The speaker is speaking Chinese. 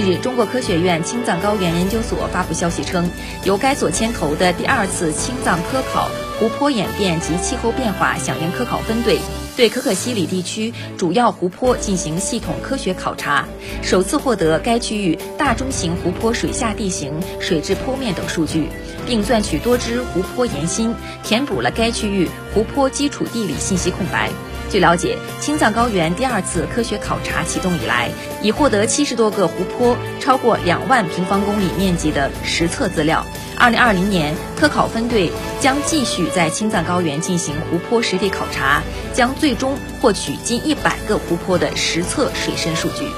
近日，中国科学院青藏高原研究所发布消息称，由该所牵头的第二次青藏科考湖泊演变及气候变化响应科考分队，对可可西里地区主要湖泊进行系统科学考察，首次获得该区域大中型湖泊水下地形、水质剖面等数据，并钻取多支湖泊岩芯，填补了该区域湖泊基础地理信息空白。据了解，青藏高原第二次科学考察启动以来，已获得七十多个湖泊、超过两万平方公里面积的实测资料。二零二零年，科考分队将继续在青藏高原进行湖泊实地考察，将最终获取近一百个湖泊的实测水深数据。